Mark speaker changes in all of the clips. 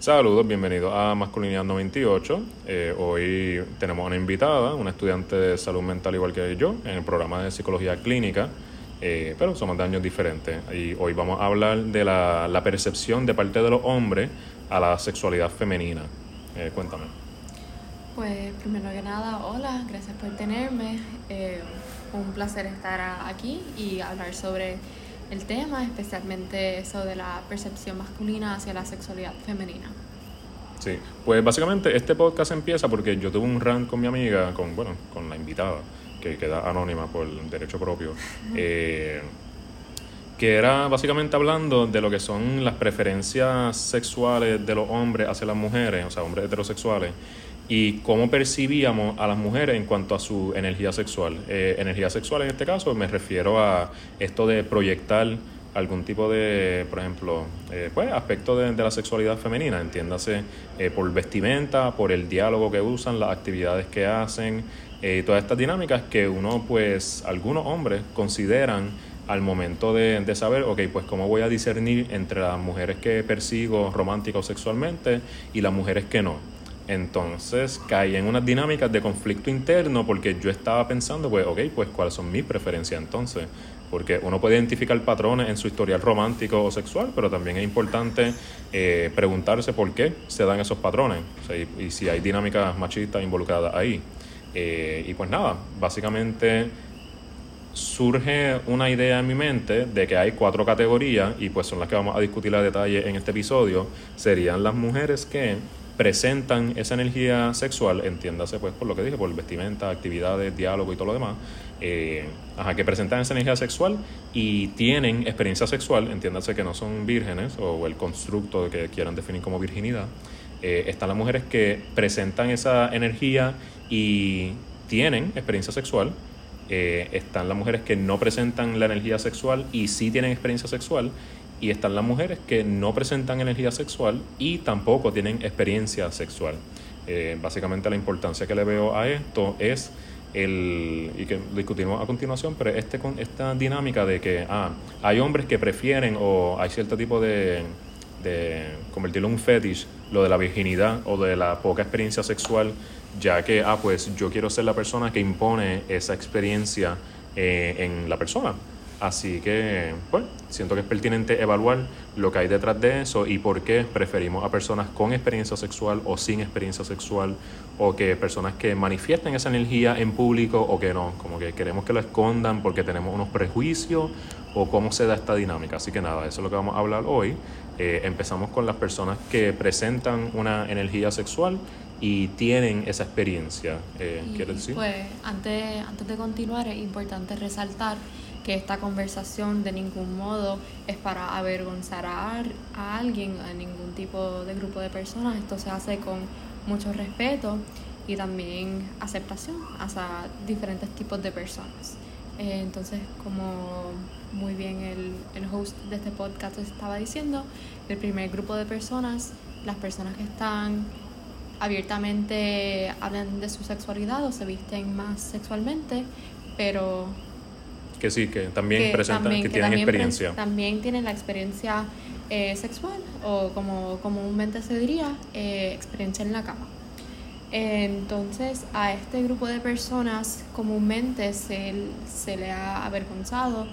Speaker 1: Saludos, bienvenidos a Masculinidad 98. Eh, hoy tenemos una invitada, una estudiante de salud mental igual que yo, en el programa de psicología clínica, eh, pero somos de años diferentes. Y hoy vamos a hablar de la, la percepción de parte de los hombres a la sexualidad femenina. Eh, cuéntame.
Speaker 2: Pues primero que nada, hola, gracias por tenerme. Eh, un placer estar aquí y hablar sobre el tema, especialmente eso de la percepción masculina hacia la sexualidad femenina.
Speaker 1: Sí, pues básicamente este podcast empieza porque yo tuve un rant con mi amiga, con, bueno, con la invitada, que queda anónima por derecho propio, eh, que era básicamente hablando de lo que son las preferencias sexuales de los hombres hacia las mujeres, o sea, hombres heterosexuales, y cómo percibíamos a las mujeres en cuanto a su energía sexual. Eh, energía sexual en este caso me refiero a esto de proyectar algún tipo de, por ejemplo, eh, pues aspecto de, la sexualidad femenina, entiéndase eh, por vestimenta, por el diálogo que usan, las actividades que hacen, eh, todas estas dinámicas que uno, pues, algunos hombres consideran al momento de, de, saber, ok, pues cómo voy a discernir entre las mujeres que persigo romántica o sexualmente y las mujeres que no. Entonces caí en unas dinámicas de conflicto interno porque yo estaba pensando, pues, ok, pues cuáles son mis preferencias entonces. Porque uno puede identificar patrones en su historial romántico o sexual, pero también es importante eh, preguntarse por qué se dan esos patrones y, si hay dinámicas machistas involucradas ahí. Eh, y pues nada, básicamente surge una idea en mi mente de que hay cuatro categorías y pues son las que vamos a discutir a detalle en este episodio. Serían las mujeres que presentan esa energía sexual, entiéndase pues por lo que dije, por vestimenta, actividades, diálogo y todo lo demás, eh, ajá, que presentan esa energía sexual y tienen experiencia sexual, entiéndase que no son vírgenes o el constructo que quieran definir como virginidad. Eh, están las mujeres que presentan esa energía y tienen experiencia sexual. Eh, están las mujeres que no presentan la energía sexual y sí tienen experiencia sexual y están las mujeres que no presentan energía sexual y tampoco tienen experiencia sexual. Eh, básicamente la importancia que le veo a esto es el, y que discutimos a continuación, pero este, con esta dinámica de que ah, hay hombres que prefieren o hay cierto tipo de, de convertirlo en un fetish, lo de la virginidad o de la poca experiencia sexual, ya que, ah, pues yo quiero ser la persona que impone esa experiencia eh, en la persona. Así que, pues, siento que es pertinente evaluar lo que hay detrás de eso y por qué preferimos a personas con experiencia sexual o sin experiencia sexual o que personas que manifiesten esa energía en público o que no, como que queremos que lo escondan porque tenemos unos prejuicios o cómo se da esta dinámica. Así que nada, eso es lo que vamos a hablar hoy. Eh, empezamos con las personas que presentan una energía sexual y tienen esa experiencia. Eh, ¿Quieres decir?
Speaker 2: Pues antes, antes de continuar es importante resaltar que esta conversación de ningún modo es para avergonzar a, alguien, a ningún tipo de grupo de personas. Esto se hace con mucho respeto y también aceptación hacia diferentes tipos de personas. Eh, entonces, como muy bien el, el host de este podcast estaba diciendo, el primer grupo de personas, las personas que están abiertamente hablan de su sexualidad o se visten más sexualmente, pero
Speaker 1: que sí, que también que presentan, también, que, que, tienen experiencia.
Speaker 2: También tienen la experiencia eh, sexual o como comúnmente se diría, eh, experiencia en la cama. Entonces a este grupo de personas comúnmente se, se le ha avergonzado,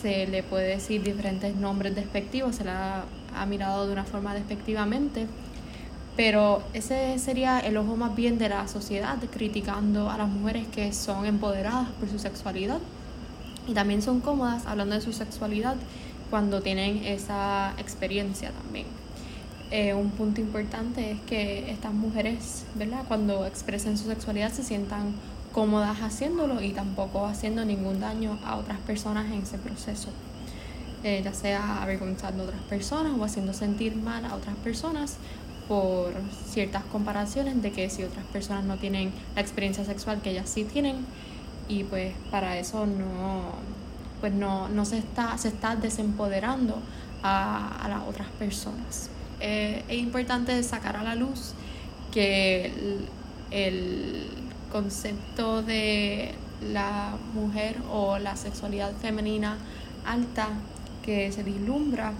Speaker 2: se le puede decir diferentes nombres despectivos, se le ha, ha mirado de una forma despectivamente, pero ese sería el ojo más bien de la sociedad criticando a las mujeres que son empoderadas por su sexualidad y también son cómodas hablando de su sexualidad cuando tienen esa experiencia también. Eh, un punto importante es que estas mujeres, ¿verdad? Cuando expresen su sexualidad se sientan cómodas haciéndolo y tampoco haciendo ningún daño a otras personas en ese proceso. Eh, ya sea avergonzando a otras personas o haciendo sentir mal a otras personas por ciertas comparaciones de que si otras personas no tienen la experiencia sexual que ellas sí tienen, y pues para eso no pues no, no se está se está desempoderando a, a las otras personas. Eh, es importante sacar a la luz que el, concepto de la mujer o la sexualidad femenina alta que se vislumbra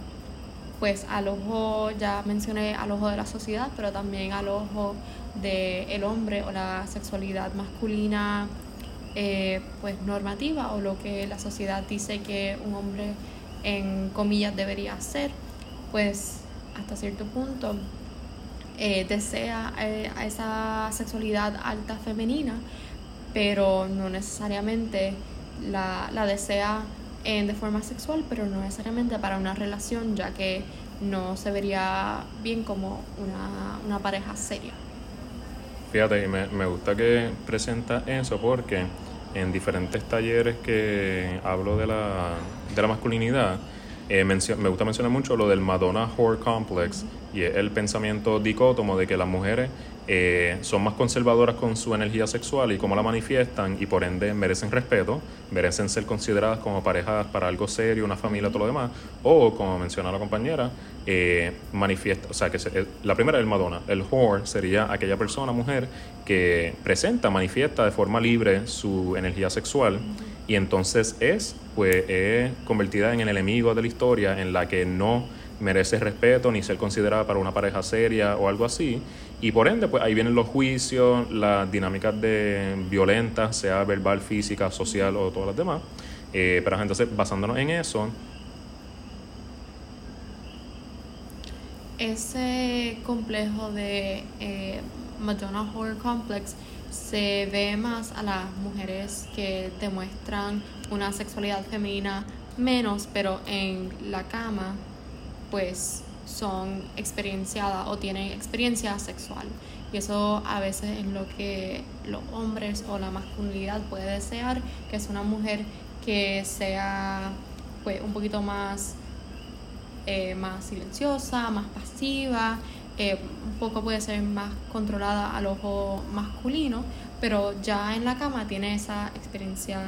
Speaker 2: pues al ojo, ya mencioné al ojo de la sociedad, pero también al ojo del el hombre o la sexualidad masculina eh, pues normativa o lo que la sociedad dice que un hombre en comillas debería hacer, pues hasta cierto punto eh, desea eh, esa sexualidad alta femenina, pero no necesariamente la, la desea de forma sexual, pero no necesariamente para una relación, ya que no se vería bien como una, una pareja seria.
Speaker 1: Fíjate, me, me gusta que presenta eso porque en diferentes talleres que hablo de la, de la masculinidad, eh, me gusta mencionar mucho lo del Madonna Whore Complex y el pensamiento dicótomo de que las mujeres eh, son más conservadoras con su energía sexual y cómo la manifiestan y por ende merecen respeto, merecen ser consideradas como parejas para algo serio, una familia, todo lo demás, o como menciona la compañera, eh, manifiesta, o sea, que eh, la primera es el Madonna, el whore sería aquella persona, mujer, que presenta, manifiesta de forma libre su energía sexual y entonces es, pues, es convertida en el enemigo de la historia en la que no merece respeto ni ser considerada para una pareja seria o algo así. Y por ende, pues ahí vienen los juicios, las dinámicas de violentas, sea verbal, física, social o todas las demás. Eh, pero entonces, basándonos en eso.
Speaker 2: Ese complejo de eh, Madonna Horror Complex se ve más a las mujeres que demuestran una sexualidad femenina menos, pero en la cama, pues son experienciadas o tienen experiencia sexual. Y eso a veces es lo que los hombres o la masculinidad puede desear, que es una mujer que sea pues, un poquito más, eh, más silenciosa, más pasiva, eh, un poco puede ser más controlada al ojo masculino, pero ya en la cama tiene esa experiencia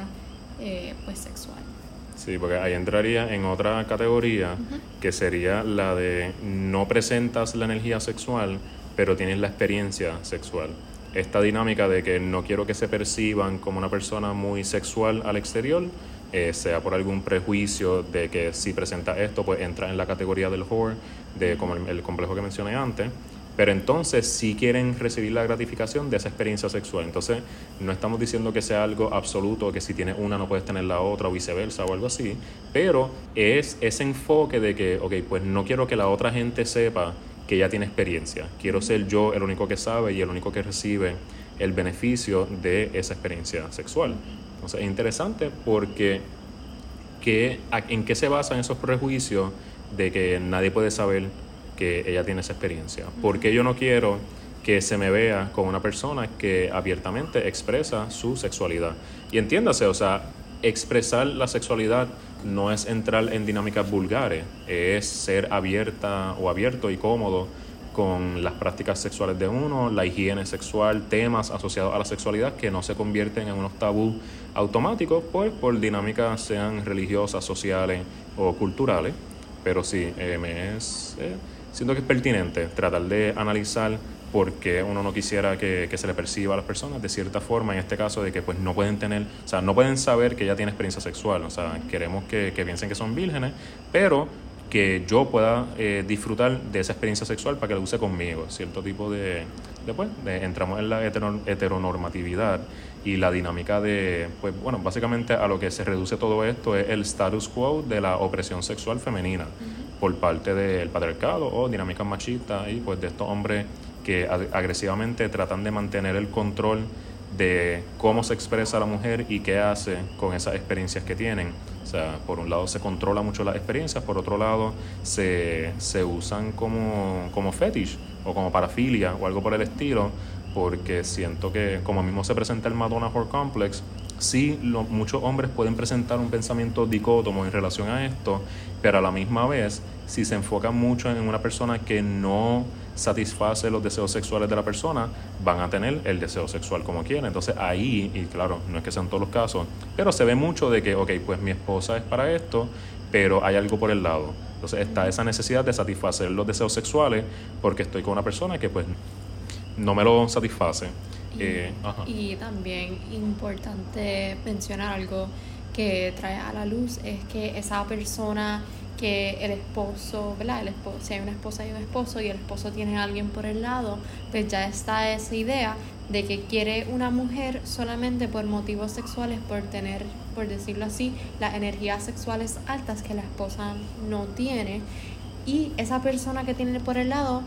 Speaker 2: eh, pues sexual.
Speaker 1: Sí, porque ahí entraría en otra categoría que sería la de no presentas la energía sexual, pero tienes la experiencia sexual. Esta dinámica de que no quiero que se perciban como una persona muy sexual al exterior, eh, sea por algún prejuicio de que si presenta esto, pues entra en la categoría del whore, de como el complejo que mencioné antes pero entonces sí quieren recibir la gratificación de esa experiencia sexual. Entonces no estamos diciendo que sea algo absoluto, que si tienes una no puedes tener la otra o viceversa o algo así, pero es ese enfoque de que, ok, pues no quiero que la otra gente sepa que ya tiene experiencia, quiero ser yo el único que sabe y el único que recibe el beneficio de esa experiencia sexual. Entonces es interesante porque ¿en qué se basan esos prejuicios de que nadie puede saber que ella tiene esa experiencia. Porque yo no quiero que se me vea como una persona que abiertamente expresa su sexualidad. Y entiéndase, o sea, expresar la sexualidad no es entrar en dinámicas vulgares, es ser abierta o abierto y cómodo con las prácticas sexuales de uno, la higiene sexual, temas asociados a la sexualidad que no se convierten en unos tabú automáticos, pues por dinámicas sean religiosas, sociales o culturales. Pero sí, eh, me es... Eh, siento que es pertinente tratar de analizar por qué uno no quisiera que, se le perciba a las personas de cierta forma, en este caso de que pues no pueden tener, o sea, no pueden saber que ella tiene experiencia sexual, o sea, queremos que, piensen que son vírgenes, pero que yo pueda eh, disfrutar de esa experiencia sexual para que la use conmigo, cierto tipo de, después de, entramos en la heteronormatividad y la dinámica de, pues bueno, básicamente a lo que se reduce todo esto es el status quo de la opresión sexual femenina por parte del patriarcado o dinámicas machistas y pues de estos hombres que agresivamente tratan de mantener el control de cómo se expresa la mujer y qué hace con esas experiencias que tienen. O sea, por un lado se controla mucho las experiencias, por otro lado se, se usan como, como fetish o como parafilia o algo por el estilo, porque siento que como mismo se presenta el Madonna Horror Complex, sí muchos hombres pueden presentar un pensamiento dicótomo en relación a esto, pero a la misma vez, si se enfocan mucho en una persona que no satisface los deseos sexuales de la persona, van a tener el deseo sexual como quieren. Entonces ahí, y claro, no es que sean todos los casos, pero se ve mucho de que, ok, pues mi esposa es para esto, pero hay algo por el lado. Entonces está esa necesidad de satisfacer los deseos sexuales porque estoy con una persona que pues no me lo satisface.
Speaker 2: Y, eh, y también importante mencionar algo que trae a la luz es que esa persona que el esposo, ¿verdad? El esposo, si hay una esposa y un esposo y el esposo tiene a alguien por el lado, pues ya está esa idea de que quiere una mujer solamente por motivos sexuales, por tener, por decirlo así, las energías sexuales altas que la esposa no tiene. Y esa persona que tiene por el lado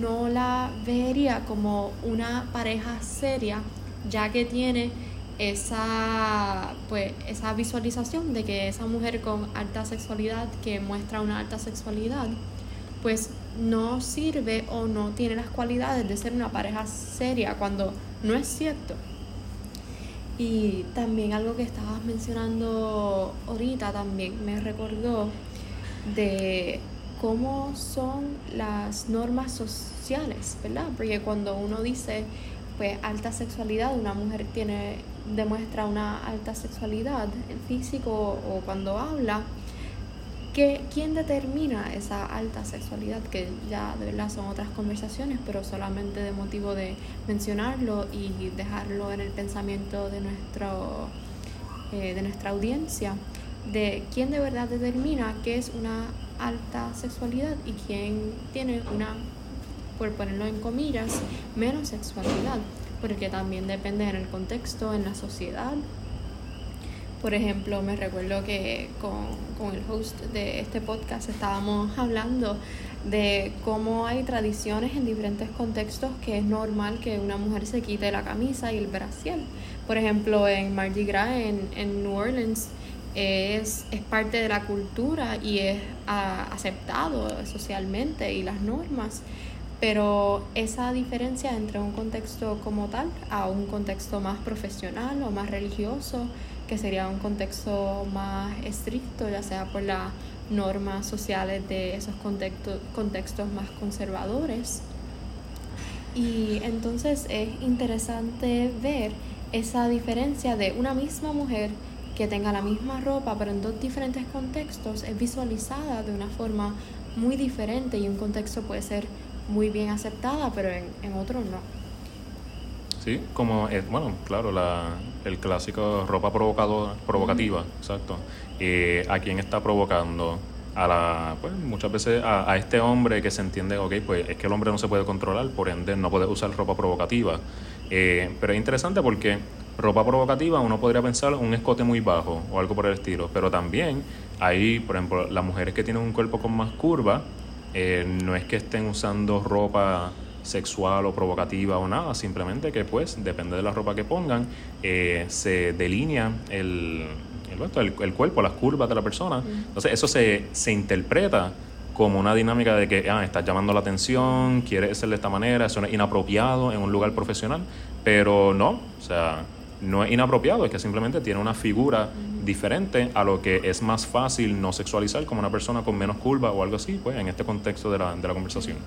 Speaker 2: no la vería como una pareja seria, ya que tiene esa, pues, esa visualización de que esa mujer con alta sexualidad, que muestra una alta sexualidad, pues no sirve o no tiene las cualidades de ser una pareja seria cuando no es cierto. Y también algo que estabas mencionando ahorita también me recordó de cómo son las normas sociales, ¿verdad? Porque cuando uno dice pues alta sexualidad, una mujer tiene demuestra una alta sexualidad en físico o cuando habla, que, ¿quién determina esa alta sexualidad? Que ya de verdad son otras conversaciones, pero solamente de motivo de mencionarlo y dejarlo en el pensamiento de, nuestro, eh, de nuestra audiencia, de quién de verdad determina qué es una alta sexualidad y quién tiene una, por ponerlo en comillas, menos sexualidad porque también depende en el contexto, en la sociedad. Por ejemplo, me recuerdo que con, el host de este podcast estábamos hablando de cómo hay tradiciones en diferentes contextos que es normal que una mujer se quite la camisa y el brasier. Por ejemplo, en Mardi Gras, en, en New Orleans, es, es, parte de la cultura y es ah, aceptado socialmente y las normas. Pero esa diferencia entre un contexto como tal a un contexto más profesional o más religioso, que sería un contexto más estricto, ya sea por las normas sociales de esos contextos, contextos más conservadores. Y entonces es interesante ver esa diferencia de una misma mujer que tenga la misma ropa, pero en dos diferentes contextos, es visualizada de una forma muy diferente y un contexto puede ser muy bien aceptada, pero en, en otros no.
Speaker 1: Sí, como, es, bueno, claro, la, el clásico ropa provocativa, exacto. Eh, ¿A quién está provocando? A la, pues, muchas veces a, a, este hombre que se entiende, ok, pues es que el hombre no se puede controlar, por ende no puede usar ropa provocativa. Eh, pero es interesante porque ropa provocativa uno podría pensar un escote muy bajo o algo por el estilo, pero también hay, por ejemplo, las mujeres que tienen un cuerpo con más curva, eh, no es que estén usando ropa sexual o provocativa o nada, simplemente que pues depende de la ropa que pongan, eh, se delinea el, el, el, cuerpo, las curvas de la persona. Entonces eso se, se interpreta como una dinámica de que ah, estás llamando la atención, quieres ser de esta manera, eso es inapropiado en un lugar profesional, pero no, o sea, no es inapropiado, es que simplemente tiene una figura diferente a lo que es más fácil no sexualizar como una persona con menos curva o algo así, pues en este contexto de la, de la conversación.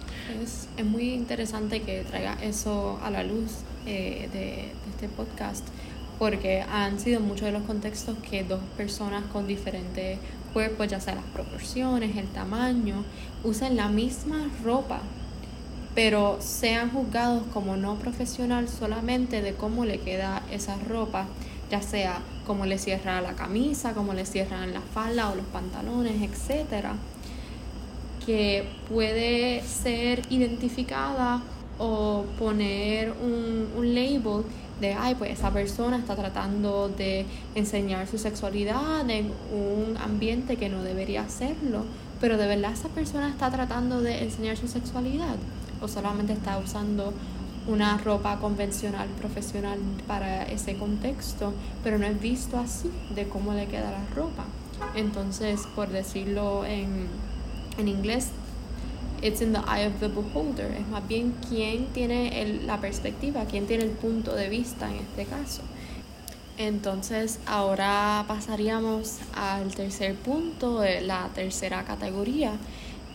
Speaker 2: Es, es, muy interesante que traiga eso a la luz eh, de, de, este podcast, porque han sido muchos de los contextos que dos personas con diferentes cuerpos, ya sea las proporciones, el tamaño, usan la misma ropa pero sean juzgados como no profesional solamente de cómo le queda esa ropa, ya sea cómo le cierra la camisa, cómo le cierran la falda o los pantalones, etcétera, que puede ser identificada o poner un, un label de, ay, pues esa persona está tratando de enseñar su sexualidad en un ambiente que no debería hacerlo, pero de verdad esa persona está tratando de enseñar su sexualidad o solamente está usando una ropa convencional profesional para ese contexto, pero no es visto así de cómo le queda la ropa. Entonces, por decirlo en, en inglés, it's in the eye of the beholder. Es más bien quién tiene el, la perspectiva, quién tiene el punto de vista en este caso. Entonces, ahora pasaríamos al tercer punto, la tercera categoría,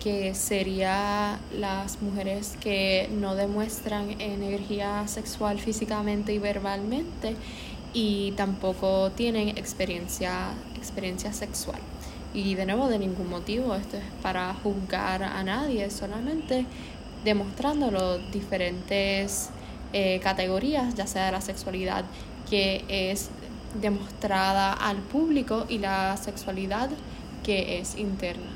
Speaker 2: que sería las mujeres que no demuestran energía sexual físicamente y verbalmente y tampoco tienen experiencia, experiencia sexual. Y de nuevo, de ningún motivo, esto es para juzgar a nadie, solamente demostrando las diferentes eh, categorías, ya sea la sexualidad, que es demostrada al público y la sexualidad que es interna.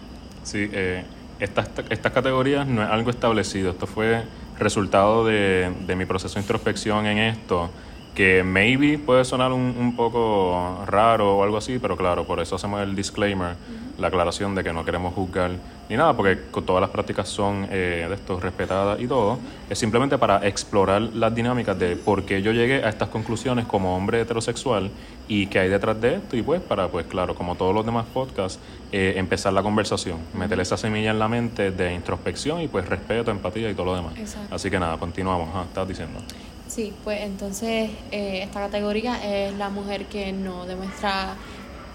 Speaker 1: Sí, eh, estas, estas categorías no es algo establecido, esto fue resultado de, de mi proceso de introspección en esto que maybe puede sonar un, un, poco raro o algo así, pero claro, por eso hacemos el disclaimer, la aclaración de que no queremos juzgar ni nada, porque todas las prácticas son eh, de esto respetadas y todo. Es simplemente para explorar las dinámicas de por qué yo llegué a estas conclusiones como hombre heterosexual y qué hay detrás de esto, y pues para, pues claro, como todos los demás podcasts, eh, empezar la conversación, meter esa semilla en la mente de introspección y pues respeto, empatía y todo lo demás. Así que nada, continuamos, ¿ah? estás diciendo.
Speaker 2: Sí, pues entonces eh, esta categoría es la mujer que no demuestra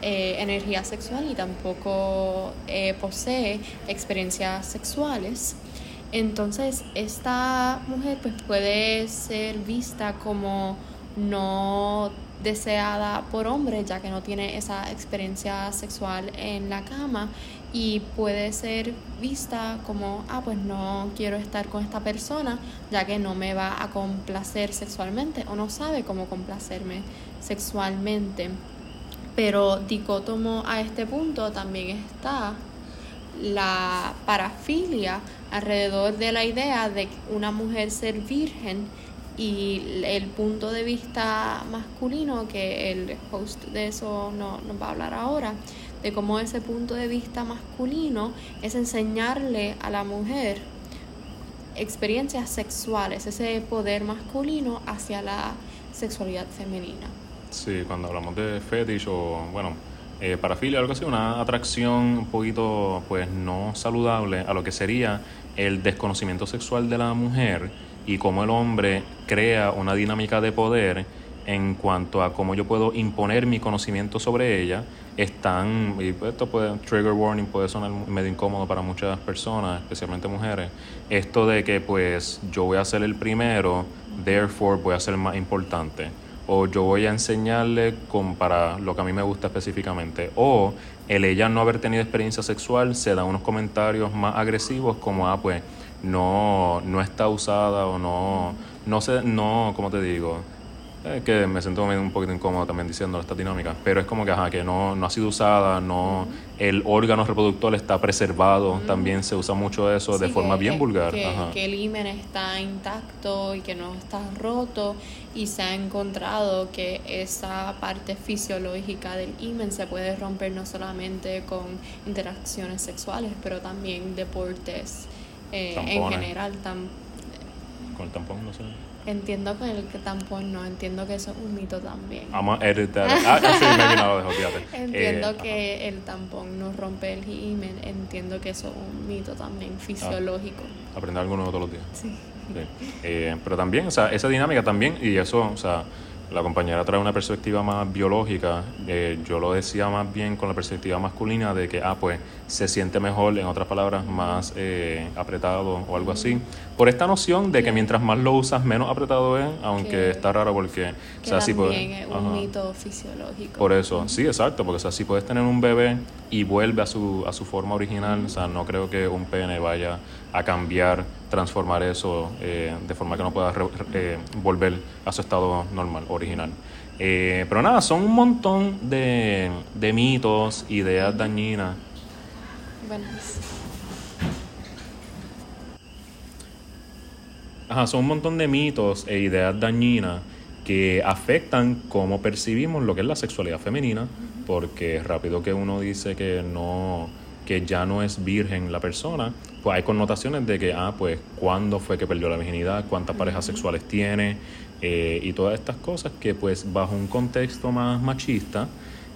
Speaker 2: eh, energía sexual y tampoco eh, posee experiencias sexuales. Entonces esta mujer pues puede ser vista como no deseada por hombres ya que no tiene esa experiencia sexual en la cama y puede ser vista como, ah, pues no quiero estar con esta persona ya que no me va a complacer sexualmente o no sabe cómo complacerme sexualmente. Pero dicótomo a este punto también está la parafilia alrededor de la idea de una mujer ser virgen y el punto de vista masculino, que el host de eso no, va a hablar ahora, de cómo ese punto de vista masculino es enseñarle a la mujer experiencias sexuales, ese poder masculino hacia la sexualidad femenina.
Speaker 1: Sí, cuando hablamos de fetish o, bueno, eh, parafilia, algo así, una atracción un poquito, pues, no saludable a lo que sería el desconocimiento sexual de la mujer y cómo el hombre crea una dinámica de poder en cuanto a cómo yo puedo imponer mi conocimiento sobre ella, están, y esto puede, trigger warning puede sonar medio incómodo para muchas personas, especialmente mujeres, esto de que pues yo voy a ser el primero, therefore voy a ser más importante, o yo voy a enseñarle con, para lo que a mí me gusta específicamente, o el ella no haber tenido experiencia sexual se da unos comentarios más agresivos como, ah, pues no, no está usada o no, no sé, no, ¿cómo te digo? Es que me siento un poquito incómodo también diciendo esta dinámica, pero es como que, ajá, que no, no ha sido usada, no, el órgano reproductor está preservado, también se usa mucho eso de forma bien vulgar.
Speaker 2: Que, que, el himen está intacto y que no está roto y se ha encontrado que esa parte fisiológica del himen se puede romper no solamente con interacciones sexuales, pero también deportes eh, en general. Tam
Speaker 1: con el tampón, no sé.
Speaker 2: Entiendo que el tampón no, entiendo que eso es un mito también.
Speaker 1: Vamos a editar. Ah, sí, me
Speaker 2: lo dejo, Entiendo eh, que el tampón no rompe el himen, entiendo que eso es un mito también fisiológico.
Speaker 1: Ah, aprender algo nuevo todos los días. Sí. Eh, pero también, o sea, esa dinámica también, y eso, o sea, la compañera trae una perspectiva más biológica, eh, yo lo decía más bien con la perspectiva masculina de que, ah, pues se siente mejor, en otras palabras, más eh, apretado o algo así. Por esta noción de que mientras más lo usas, menos apretado es, aunque está raro porque...
Speaker 2: o sea, si puedes, es un mito fisiológico.
Speaker 1: Por eso, sí, exacto, porque o sea, si puedes tener un bebé y vuelve a su, a su forma original, o sea, no creo que un pene vaya a cambiar, transformar eso eh, de forma que no pueda eh, volver a su estado normal, original. Eh, pero nada, son un montón de, de mitos, ideas dañinas. Ajá, son un montón de mitos e ideas dañinas que afectan cómo percibimos lo que es la sexualidad femenina, porque rápido que uno dice que no que ya no es virgen la persona, pues hay connotaciones de que, ah, pues, ¿cuándo fue que perdió la virginidad? ¿Cuántas parejas sexuales tiene? Eh, y todas estas cosas que, pues, bajo un contexto más machista,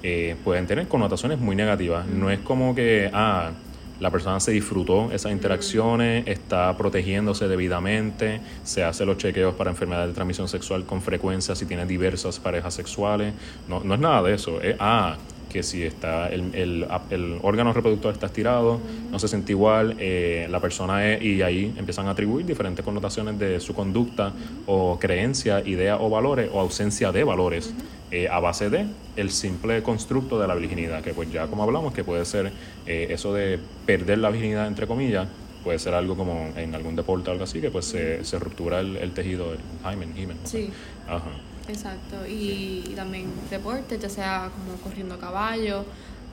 Speaker 1: eh, pueden tener connotaciones muy negativas. No es como que, ah, la persona se disfrutó esas interacciones, está protegiéndose debidamente, se hace los chequeos para enfermedades de transmisión sexual con frecuencia si tiene diversas parejas sexuales. No, no es nada de eso. Es, ah, que si está el, el, el, órgano reproductor está estirado, no se siente igual, eh, la persona es, y ahí empiezan a atribuir diferentes connotaciones de su conducta o creencia, idea o valores o ausencia de valores eh, a base de el simple constructo de la virginidad, que pues ya como hablamos, que puede ser eh, eso de perder la virginidad entre comillas, puede ser algo como en algún deporte o algo así, que pues se, se ruptura el, tejido, el hymen, hymen
Speaker 2: Sí.
Speaker 1: Ajá.
Speaker 2: Exacto, y también deportes, ya sea como corriendo a caballo,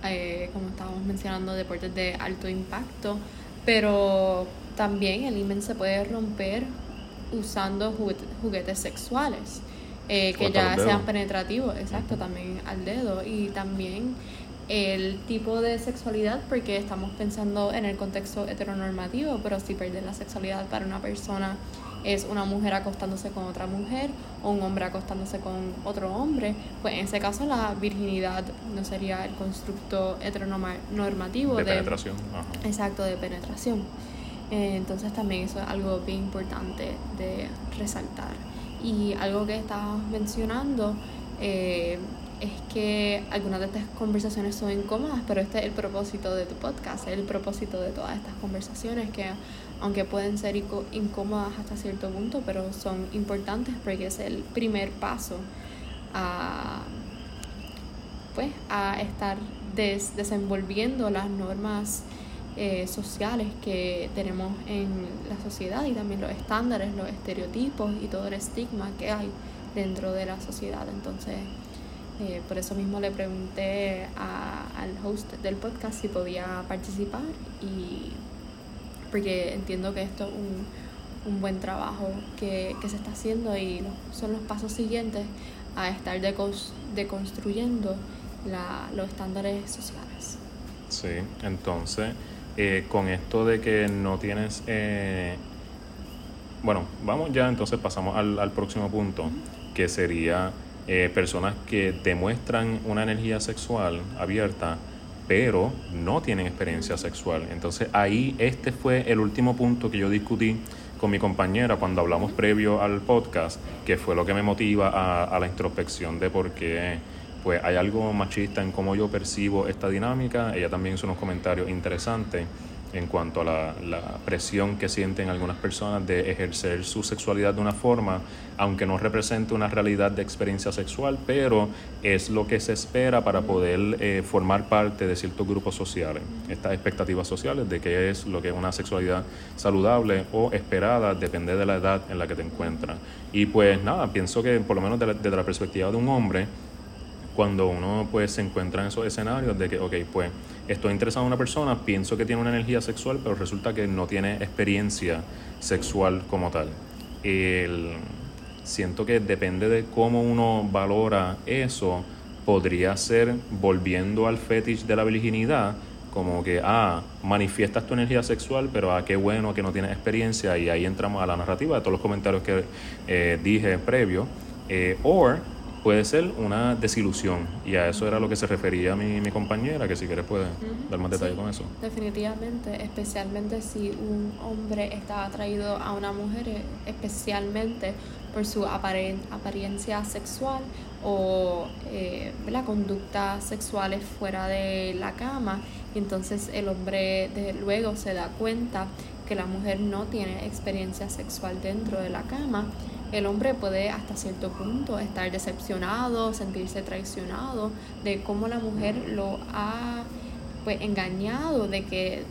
Speaker 2: eh, como estábamos mencionando, deportes de alto impacto, pero también el imen se puede romper usando juguetes, sexuales. Eh, que ya sean penetrativos, exacto, también al dedo. Y también el tipo de sexualidad, porque estamos pensando en el contexto heteronormativo, pero si perder la sexualidad para una persona es una mujer acostándose con otra mujer o un hombre acostándose con otro hombre, pues en ese caso la virginidad no sería el constructo heteronormativo
Speaker 1: de, penetración.
Speaker 2: Exacto, de penetración. Eh, entonces también eso es algo bien importante de resaltar. Y algo que estabas mencionando, eh, es que algunas de estas conversaciones son incómodas, pero este es el propósito de tu podcast, es el propósito de todas estas conversaciones que aunque pueden ser incómodas hasta cierto punto, pero son importantes porque es el primer paso a, pues, a estar desenvolviendo las normas eh, sociales que tenemos en la sociedad y también los estándares, los estereotipos y todo el estigma que hay dentro de la sociedad. Entonces, eh, por eso mismo le pregunté al host del podcast si podía participar y porque entiendo que esto es un, buen trabajo que, se está haciendo y son los pasos siguientes a estar deconstruyendo los estándares sociales.
Speaker 1: Sí, entonces, eh, con esto de que no tienes... Eh, bueno, vamos ya, entonces pasamos al, al próximo punto, que sería eh, personas que demuestran una energía sexual abierta, pero no tienen experiencia sexual. Entonces ahí este fue el último punto que yo discutí con mi compañera cuando hablamos previo al podcast, que fue lo que me motiva a, a la introspección de por qué pues hay algo machista en cómo yo percibo esta dinámica. Ella también hizo unos comentarios interesantes en cuanto a la, presión que sienten algunas personas de ejercer su sexualidad de una forma, aunque no represente una realidad de experiencia sexual, pero es lo que se espera para poder eh, formar parte de ciertos grupos sociales. Estas expectativas sociales de qué es lo que es una sexualidad saludable o esperada, depende de la edad en la que te encuentras. Y pues nada, pienso que por lo menos desde la perspectiva de un hombre, cuando uno pues se encuentra en esos escenarios de que, ok, pues estoy interesado en una persona, pienso que tiene una energía sexual, pero resulta que no tiene experiencia sexual como tal. El, siento que depende de cómo uno valora eso, podría ser volviendo al fetish de la virginidad, como que, ah, manifiestas tu energía sexual, pero ah, qué bueno que no tienes experiencia, y ahí entramos a la narrativa de todos los comentarios que eh, dije previo, eh, o puede ser una desilusión. Y a eso era lo que se refería mi, mi compañera, que si quieres puedes dar más detalle con eso.
Speaker 2: Definitivamente, especialmente si un hombre está atraído a una mujer, eh, especialmente por su apariencia sexual o eh, la conducta sexual fuera de la cama. Y entonces el hombre de, luego se da cuenta que la mujer no tiene experiencia sexual dentro de la cama el hombre puede hasta cierto punto estar decepcionado, sentirse traicionado de cómo la mujer lo ha pues, engañado, de que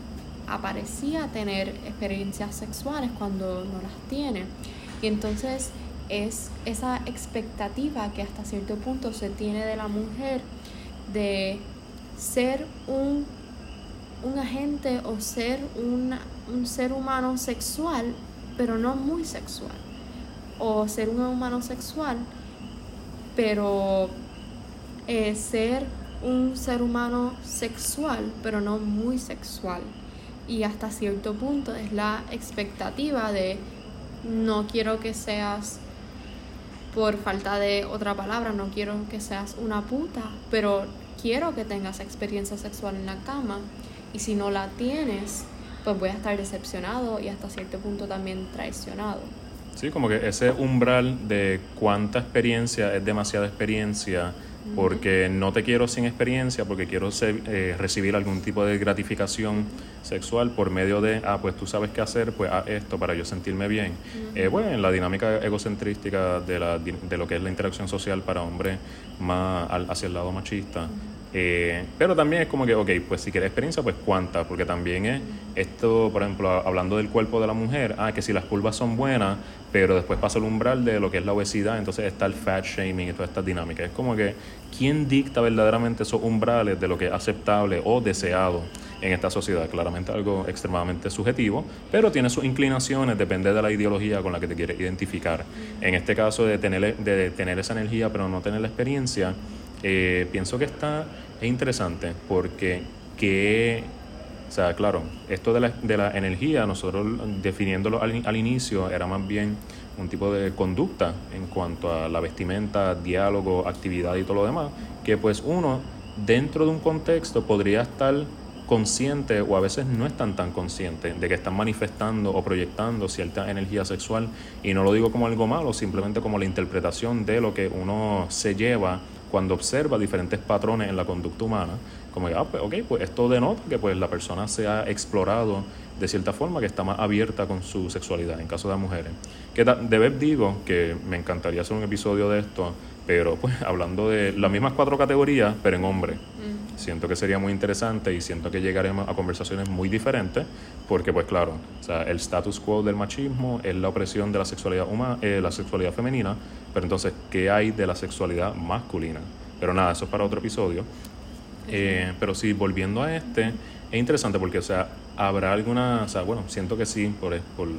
Speaker 2: aparecía tener experiencias sexuales cuando no las tiene. Y entonces es esa expectativa que hasta cierto punto se tiene de la mujer de ser un, un agente o ser un ser humano sexual, pero no muy sexual o ser un humano sexual, pero eh, ser un ser humano sexual, pero no muy sexual. Y hasta cierto punto es la expectativa de no quiero que seas, por falta de otra palabra, no quiero que seas una puta, pero quiero que tengas experiencia sexual en la cama. Y si no la tienes, pues voy a estar decepcionado y hasta cierto punto también traicionado.
Speaker 1: Sí, como que ese umbral de cuánta experiencia es demasiada experiencia, porque no te quiero sin experiencia, porque quiero eh, recibir algún tipo de gratificación sexual por medio de, ah, pues tú sabes qué hacer, pues haz esto para yo sentirme bien. Eh, bueno, en la dinámica egocentrística de, la, de lo que es la interacción social para hombres más hacia el lado machista, Eh, pero también es como que, ok, pues si quieres experiencia, pues cuánta, porque también es esto, por ejemplo, hablando del cuerpo de la mujer, ah, que si las curvas son buenas, pero después pasa el umbral de lo que es la obesidad, entonces está el fat shaming y toda esta dinámica. Es como que, ¿quién dicta verdaderamente esos umbrales de lo que es aceptable o deseado en esta sociedad? Claramente algo extremadamente subjetivo, pero tiene sus inclinaciones, depende de la ideología con la que te quieres identificar. En este caso de tener, de tener esa energía, pero no tener la experiencia, eh, pienso que está es interesante porque que, o sea, claro, esto de la, de la energía, nosotros definiéndolo al, al, inicio, era más bien un tipo de conducta en cuanto a la vestimenta, diálogo, actividad y todo lo demás, que pues uno dentro de un contexto podría estar consciente o a veces no están tan conscientes de que están manifestando o proyectando cierta energía sexual. Y no lo digo como algo malo, simplemente como la interpretación de lo que uno se lleva cuando observa diferentes patrones en la conducta humana, como que, ah, pues, ok, pues esto denota que pues la persona se ha explorado de cierta forma, que está más abierta con su sexualidad, en caso de mujeres. Que de vez digo que me encantaría hacer un episodio de esto, pero pues hablando de las mismas cuatro categorías, pero en hombre. Mm. Siento que sería muy interesante y siento que llegaremos a conversaciones muy diferentes, porque pues claro, o sea, el status quo del machismo es la opresión de la sexualidad humana, eh, la sexualidad femenina, pero entonces, ¿qué hay de la sexualidad masculina? Pero nada, eso es para otro episodio. Eh, pero sí, volviendo a este, es interesante porque, o sea, habrá alguna, o sea, bueno, siento que sí, por, por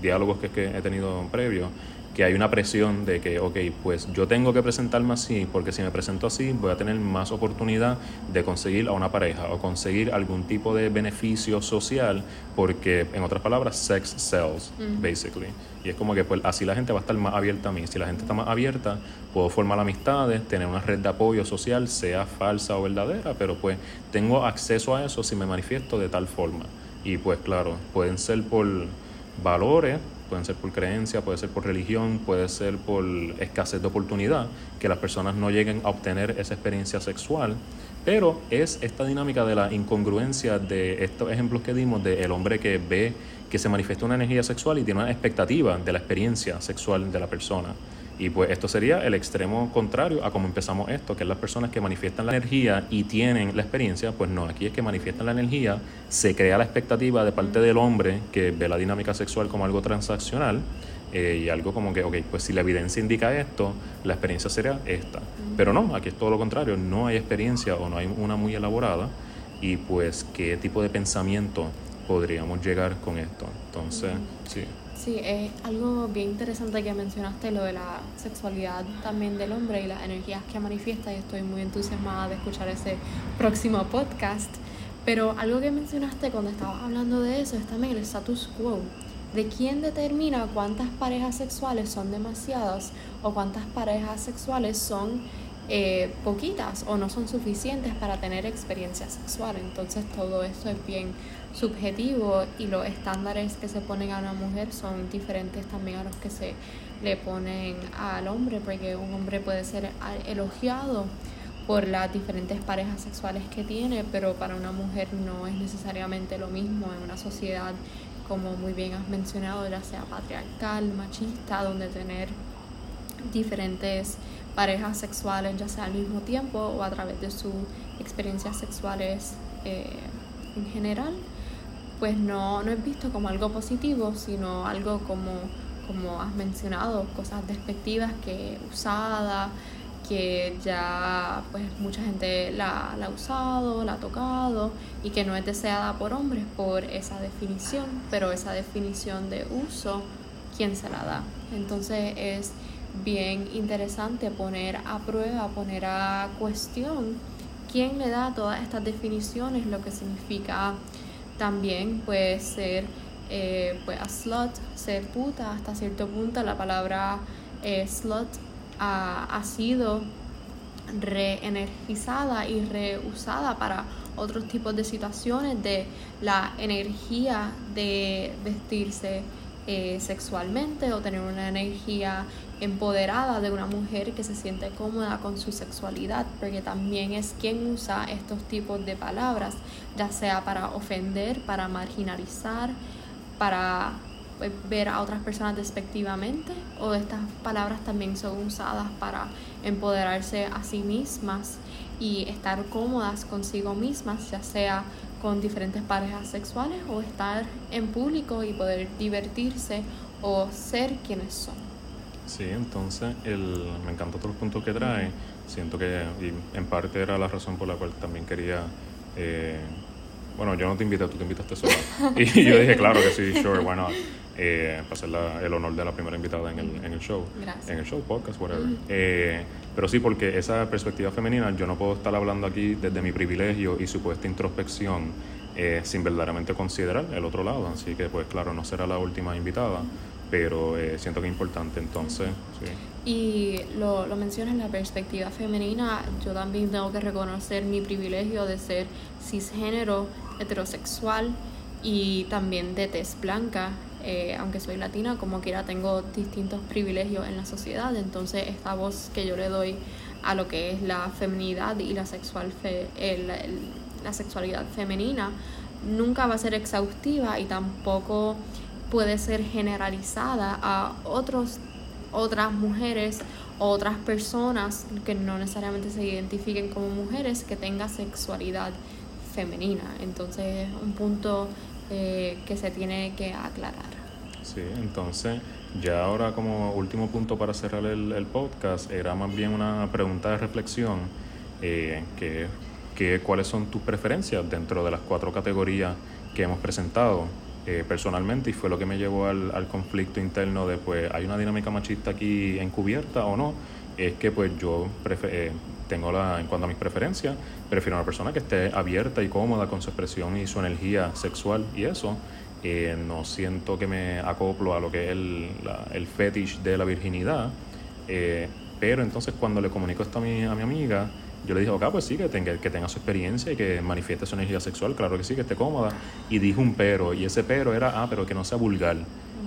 Speaker 1: diálogos que, que he tenido previo, que hay una presión de que, ok, pues yo tengo que presentarme así, porque si me presento así voy a tener más oportunidad de conseguir a una pareja o conseguir algún tipo de beneficio social, porque en otras palabras, sex sells, basically. Y es como que pues así la gente va a estar más abierta a mí. Si la gente está más abierta, puedo formar amistades, tener una red de apoyo social, sea falsa o verdadera, pero pues tengo acceso a eso si me manifiesto de tal forma. Y pues claro, pueden ser por valores, pueden ser por creencia, puede ser por religión, puede ser por escasez de oportunidad, que las personas no lleguen a obtener esa experiencia sexual. Pero es esta dinámica de la incongruencia de estos ejemplos que dimos de el hombre que ve que se manifiesta una energía sexual y tiene una expectativa de la experiencia sexual de la persona. Y pues esto sería el extremo contrario a cómo empezamos esto, que es las personas que manifiestan la energía y tienen la experiencia, pues no, aquí es que manifiestan la energía, se crea la expectativa de parte del hombre que ve la dinámica sexual como algo transaccional eh, y algo como que, ok, pues si la evidencia indica esto, la experiencia sería esta. Pero no, aquí es todo lo contrario, no hay experiencia o no hay una muy elaborada y pues qué tipo de pensamiento podríamos llegar con esto. Entonces, sí.
Speaker 2: Sí, es algo bien interesante que mencionaste, lo de la sexualidad también del hombre y las energías que manifiesta y estoy muy entusiasmada de escuchar ese próximo podcast. Pero algo que mencionaste cuando estabas hablando de eso es también el status quo, de quién determina cuántas parejas sexuales son demasiadas o cuántas parejas sexuales son eh, poquitas o no son suficientes para tener experiencia sexual. Entonces todo eso es bien subjetivo y los estándares que se ponen a una mujer son diferentes también a los que se le ponen al hombre, porque un hombre puede ser elogiado por las diferentes parejas sexuales que tiene, pero para una mujer no es necesariamente lo mismo en una sociedad, como muy bien has mencionado, ya sea patriarcal, machista, donde tener diferentes parejas sexuales, ya sea al mismo tiempo o a través de sus experiencias sexuales eh, en general, pues no, no es visto como algo positivo, sino algo como, como has mencionado, cosas despectivas que usada, que ya pues mucha gente la, la, ha usado, la ha tocado y que no es deseada por hombres por esa definición, pero esa definición de uso, ¿quién se la da? Entonces es bien interesante poner a prueba, poner a cuestión quién le da todas estas definiciones, lo que significa también puede ser eh, pues a slut, ser puta, hasta cierto punto la palabra eh, slut ha, sido reenergizada y reusada para otros tipos de situaciones de la energía de vestirse eh, sexualmente o tener una energía empoderada de una mujer que se siente cómoda con su sexualidad, porque también es quien usa estos tipos de palabras, ya sea para ofender, para marginalizar, para pues, ver a otras personas despectivamente, o estas palabras también son usadas para empoderarse a sí mismas y estar cómodas consigo mismas, ya sea con diferentes parejas sexuales o estar en público y poder divertirse o ser quienes son.
Speaker 1: Sí, entonces el, me encanta todos los puntos que trae. Siento que y en parte era la razón por la cual también quería... Eh, bueno, yo no te invité, tú te invitaste sola. Y yo dije, claro que sí, sure, why not. Eh, para hacer el honor de la primera invitada en el, en el show.
Speaker 2: Gracias.
Speaker 1: En el show, podcast, whatever. Eh, pero sí, porque esa perspectiva femenina, yo no puedo estar hablando aquí desde mi privilegio y supuesta introspección eh, sin verdaderamente considerar el otro lado. Así que, pues claro, no será la última invitada, pero eh, siento que es importante entonces. Sí.
Speaker 2: Y lo, lo mencionas en la perspectiva femenina, yo también tengo que reconocer mi privilegio de ser cisgénero, heterosexual y también de tez blanca. Eh, aunque soy latina, como quiera tengo distintos privilegios en la sociedad, entonces esta voz que yo le doy a lo que es la feminidad y la, sexual la sexualidad femenina nunca va a ser exhaustiva y tampoco puede ser generalizada a otros, otras mujeres otras personas que no necesariamente se identifiquen como mujeres que tengan sexualidad femenina. Entonces es un punto eh, que se tiene que aclarar.
Speaker 1: Sí, entonces ya ahora como último punto para cerrar el, podcast era más bien una pregunta de reflexión, eh, que, que, cuáles son tus preferencias dentro de las cuatro categorías que hemos presentado eh, personalmente y fue lo que me llevó al, al conflicto interno de pues hay una dinámica machista aquí encubierta o no, es que pues yo eh, tengo la, en cuanto a mis preferencias, prefiero una persona que esté abierta y cómoda con su expresión y su energía sexual y eso. Eh, no siento que me acoplo a lo que es el, el fetish de la virginidad, eh, pero entonces cuando le comunico esto a mi, a mi amiga, yo le dije, ok, pues sí, que tenga, que tenga su experiencia y que manifieste su energía sexual, claro que sí, que esté cómoda. Y dijo un pero, y ese pero era, ah, pero que no sea vulgar.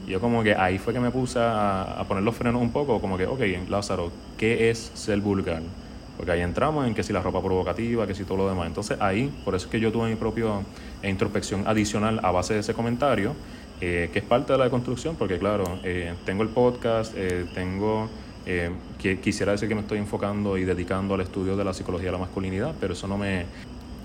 Speaker 1: Y yo como que ahí fue que me puse a, a poner los frenos un poco, como que, ok, Lázaro, ¿qué es ser vulgar? Porque ahí entramos en que si la ropa provocativa, que si todo lo demás. Entonces ahí, por eso es que yo tuve mi propia introspección adicional a base de ese comentario, eh, que es parte de la deconstrucción, porque claro, eh, tengo el podcast, eh, tengo, que, quisiera decir que me estoy enfocando y dedicando al estudio de la psicología de la masculinidad, pero eso no me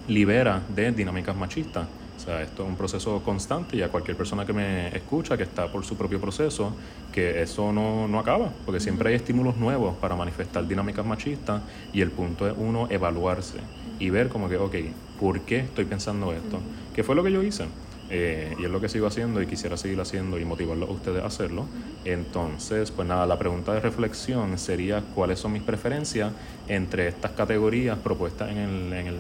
Speaker 1: libera de dinámicas machistas. O sea, esto es un proceso constante y a cualquier persona que me escucha, que está por su propio proceso, que eso no, no acaba, porque siempre hay estímulos nuevos para manifestar dinámicas machistas y el punto es uno evaluarse y ver como que, ok, ¿por qué estoy pensando esto? ¿Qué fue lo que yo hice? Eh, y es lo que sigo haciendo y quisiera seguir haciendo y motivarlos a ustedes a hacerlo. Entonces, pues nada, la pregunta de reflexión sería cuáles son mis preferencias entre estas categorías propuestas en el, en el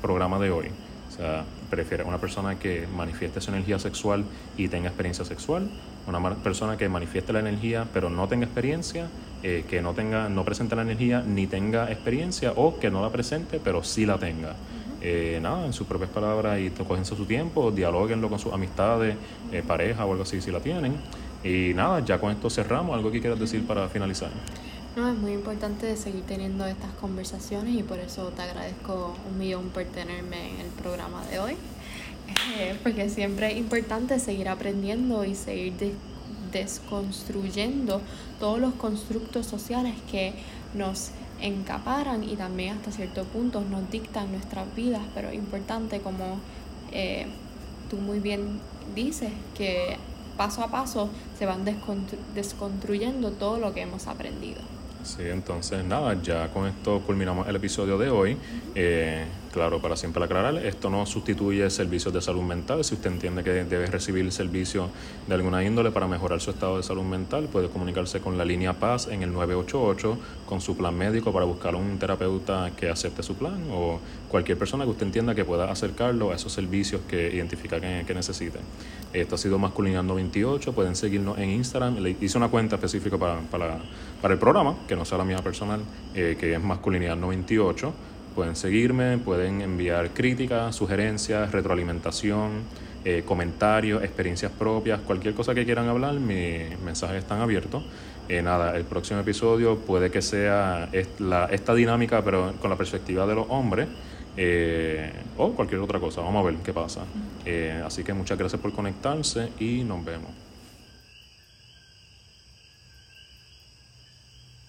Speaker 1: programa de hoy. O sea, prefiere una persona que manifieste su energía sexual y tenga experiencia sexual, una persona que manifieste la energía pero no tenga experiencia, eh, que no tenga, no presente la energía ni tenga experiencia o que no la presente pero sí la tenga. Eh, nada, en sus propias palabras y cogense su tiempo, dialoguenlo con sus amistades, eh, pareja o algo así si la tienen. Y nada, ya con esto cerramos. ¿Algo que quieras decir para finalizar?
Speaker 2: No, es muy importante seguir teniendo estas conversaciones y por eso te agradezco un millón por tenerme en el programa de hoy. Eh, porque siempre es importante seguir aprendiendo y seguir desconstruyendo todos los constructos sociales que nos encaparan y también hasta cierto punto nos dictan nuestras vidas, pero es importante como eh, tú muy bien dices que paso a paso se van desconstruyendo todo lo que hemos aprendido.
Speaker 1: Sí, entonces nada, ya con esto culminamos el episodio de hoy. Eh, claro, para siempre aclarar, esto no sustituye servicios de salud mental. Si usted entiende que debe recibir servicio de alguna índole para mejorar su estado de salud mental, puede comunicarse con la línea Paz en el 988 con su plan médico para buscar un terapeuta que acepte su plan o cualquier persona que usted entienda que pueda acercarlo a esos servicios que identifica que, que necesite. Esto ha sido Masculinando 28. Pueden seguirnos en Instagram. Le hice una cuenta específica para, para, para el programa, que no sea la mía personal, eh, que es Masculinidad 98. Pueden seguirme, pueden enviar críticas, sugerencias, retroalimentación, eh, comentarios, experiencias propias, cualquier cosa que quieran hablar, mis mensajes están abiertos. Eh, nada, el próximo episodio puede que sea esta, esta dinámica, pero con la perspectiva de los hombres. Eh, o cualquier otra cosa. Vamos a ver qué pasa. Eh, así que muchas gracias por conectarse y nos vemos.